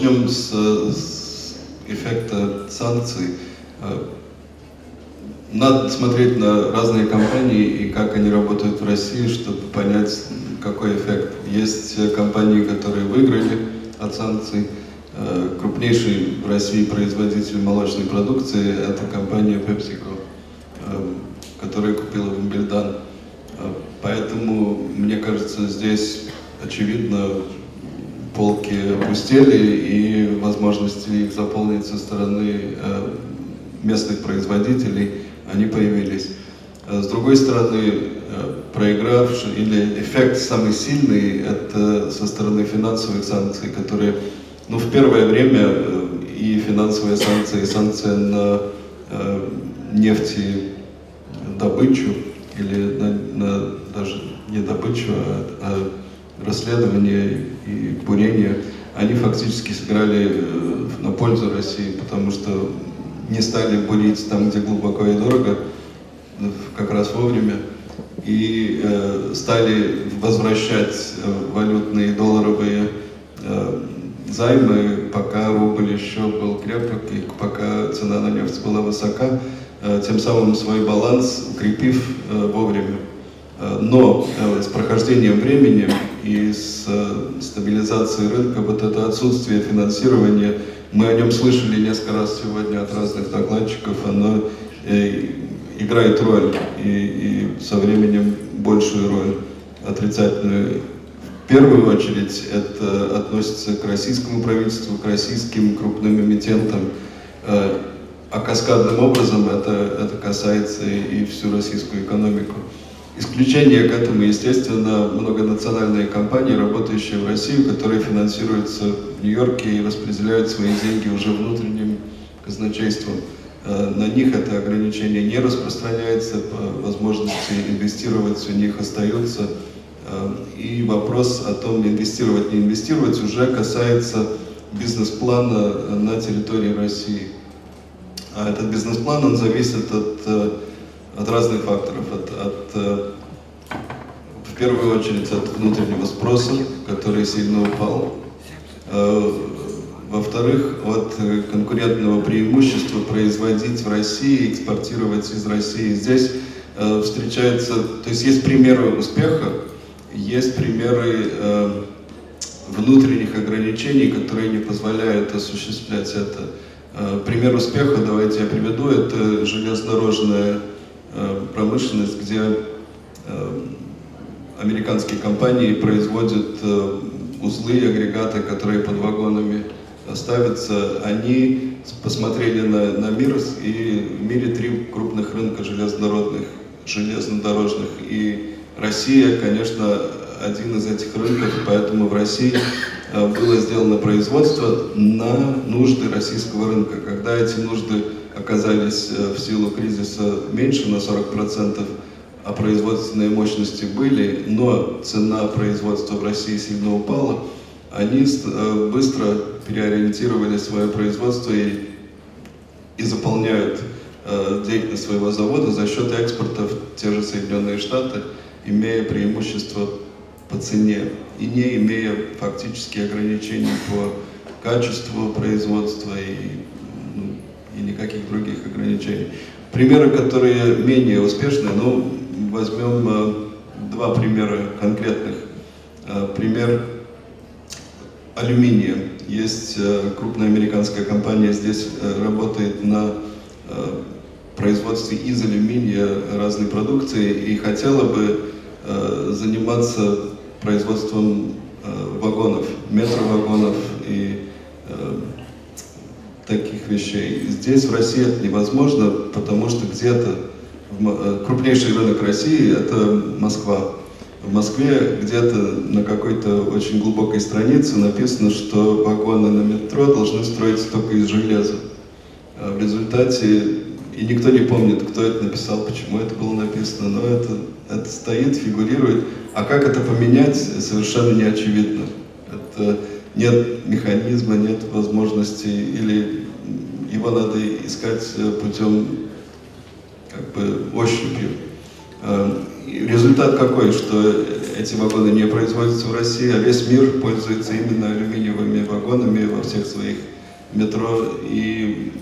начнем с, с эффекта санкций. Надо смотреть на разные компании и как они работают в России, чтобы понять, какой эффект. Есть компании, которые выиграли от санкций. Э, крупнейший в России производитель молочной продукции – это компания PepsiCo, э, которая купила. Э, поэтому, мне кажется, здесь очевидно полки опустели и возможности их заполнить со стороны местных производителей – они появились. Э, с другой стороны, э, проигравший или эффект самый сильный, это со стороны финансовых санкций, которые, ну, в первое время э, и финансовые санкции, и санкции на э, нефтедобычу, или на, на, даже не добычу, а, а расследование и бурение, они фактически сыграли на пользу России, потому что не стали бурить там, где глубоко и дорого, как раз вовремя, и э, стали возвращать э, валютные долларовые э, займы, пока рубль еще был крепок и пока цена на нефть была высока, э, тем самым свой баланс укрепив э, вовремя. Э, но э, с прохождением времени и с э, стабилизацией рынка вот это отсутствие финансирования мы о нем слышали несколько раз сегодня от разных докладчиков. Оно э, играет роль и, и со временем большую роль отрицательную. В первую очередь это относится к российскому правительству, к российским крупным эмитентам. Э, а каскадным образом это, это касается и всю российскую экономику. Исключение к этому, естественно, многонациональные компании, работающие в России, которые финансируются в Нью-Йорке и распределяют свои деньги уже внутренним казначейством. Э, на них это ограничение не распространяется, возможности инвестировать у них остаются. Э, и вопрос о том, инвестировать, не инвестировать, уже касается бизнес-плана на территории России. А этот бизнес-план, он зависит от э, от разных факторов, от, от, э, в первую очередь от внутреннего спроса, который сильно упал, э, во-вторых, от конкурентного преимущества производить в России, экспортировать из России. Здесь э, встречается, то есть есть примеры успеха, есть примеры внутренних ограничений, которые не позволяют осуществлять это. Пример успеха, давайте я приведу, это железнодорожная Э, промышленность, где э, американские компании производят э, узлы и агрегаты, которые под вагонами ставятся, они посмотрели на, на мир, и в мире три крупных рынка железнодорожных, железнодорожных, и Россия, конечно, один из этих рынков, поэтому в России было сделано производство на нужды российского рынка. Когда эти нужды оказались э, в силу кризиса меньше на 40%, а производственные мощности были, но цена производства в России сильно упала, они э, быстро переориентировали свое производство и, и заполняют э, деятельность своего завода за счет экспорта в те же Соединенные Штаты, имея преимущество по цене и не имея фактически ограничений по качеству производства и никаких других ограничений. Примеры, которые менее успешны, ну, возьмем э, два примера конкретных. Э, пример алюминия. Есть э, крупная американская компания, здесь работает на производстве из алюминия разной продукции и хотела бы заниматься производством вагонов, метровагонов и вещей. Здесь, в России, это невозможно, потому что где-то э, крупнейший рынок России – это Москва. В Москве где-то на какой-то очень глубокой странице написано, что вагоны на метро должны строиться только из железа. А в результате, и никто не помнит, кто это написал, почему это было написано, но это, это стоит, фигурирует. А как это поменять, совершенно не очевидно. Это нет механизма, нет возможности, или его надо искать э, путем как бы ощупью. Э, результат какой, что эти вагоны не производятся в России, а весь мир пользуется именно алюминиевыми вагонами во всех своих метро. И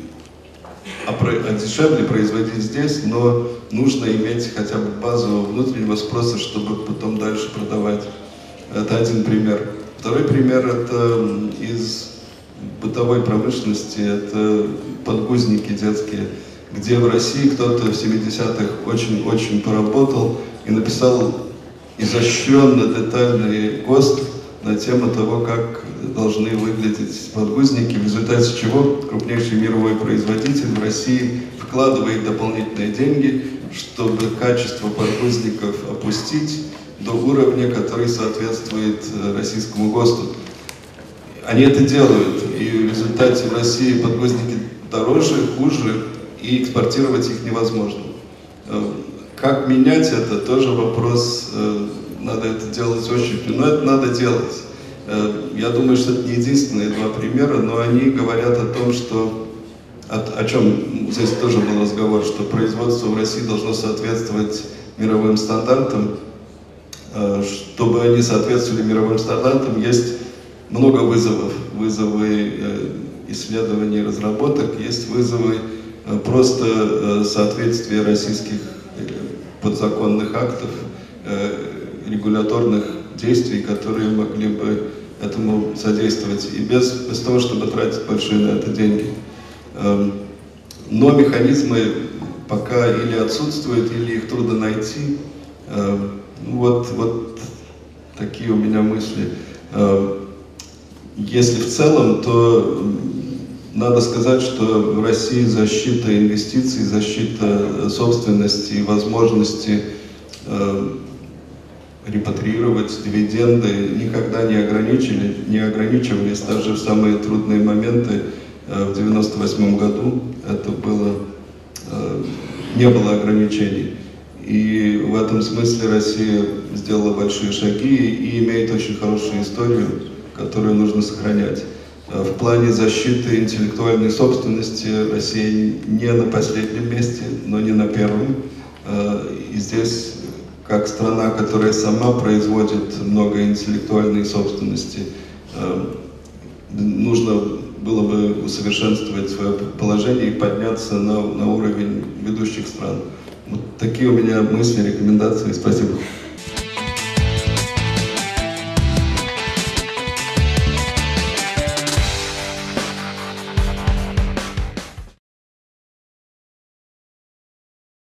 а, а дешевле производить здесь, но нужно иметь хотя бы базу внутреннего спроса, чтобы потом дальше продавать. Это один пример. Второй пример это из бытовой промышленности, это подгузники детские, где в России кто-то в 70-х очень-очень поработал и написал изощренно детальный ГОСТ на тему того, как должны выглядеть подгузники, в результате чего крупнейший мировой производитель в России вкладывает дополнительные деньги, чтобы качество подгузников опустить до уровня, который соответствует э, российскому ГОСТу. Они это делают, и в результате в России подгузники дороже, хуже, и экспортировать их невозможно. Э, как менять это, тоже вопрос, э, надо это делать очень, но это надо делать. Э, я думаю, что это не единственные два примера, но они говорят о том, что о, чем здесь тоже был разговор, что производство в России должно соответствовать мировым стандартам. Чтобы они соответствовали мировым стандартам, есть много вызовов. Вызовы исследований и разработок, есть вызовы просто соответствия российских подзаконных актов, э, регуляторных действий, которые могли бы этому содействовать, и без, без того, чтобы тратить большие на это деньги. Эм, но механизмы пока или отсутствуют, или их трудно найти. Эм, вот, вот такие у меня мысли. Если в целом, то надо сказать, что в России защита инвестиций, защита э, собственности и возможности э, репатриировать дивиденды никогда не, ограничили, не ограничивались даже в самые трудные моменты э, в 1998 году. Это было, э, не было ограничений. И в этом смысле Россия сделала большие шаги и имеет очень хорошую историю, которую нужно сохранять. Э, в плане защиты интеллектуальной собственности Россия не на последнем месте, но не на первом. Э, и здесь, как страна, которая сама производит много интеллектуальной собственности, э, нужно было бы усовершенствовать свое положение и подняться на, на уровень ведущих стран. Вот такие у меня мысли, рекомендации. Спасибо.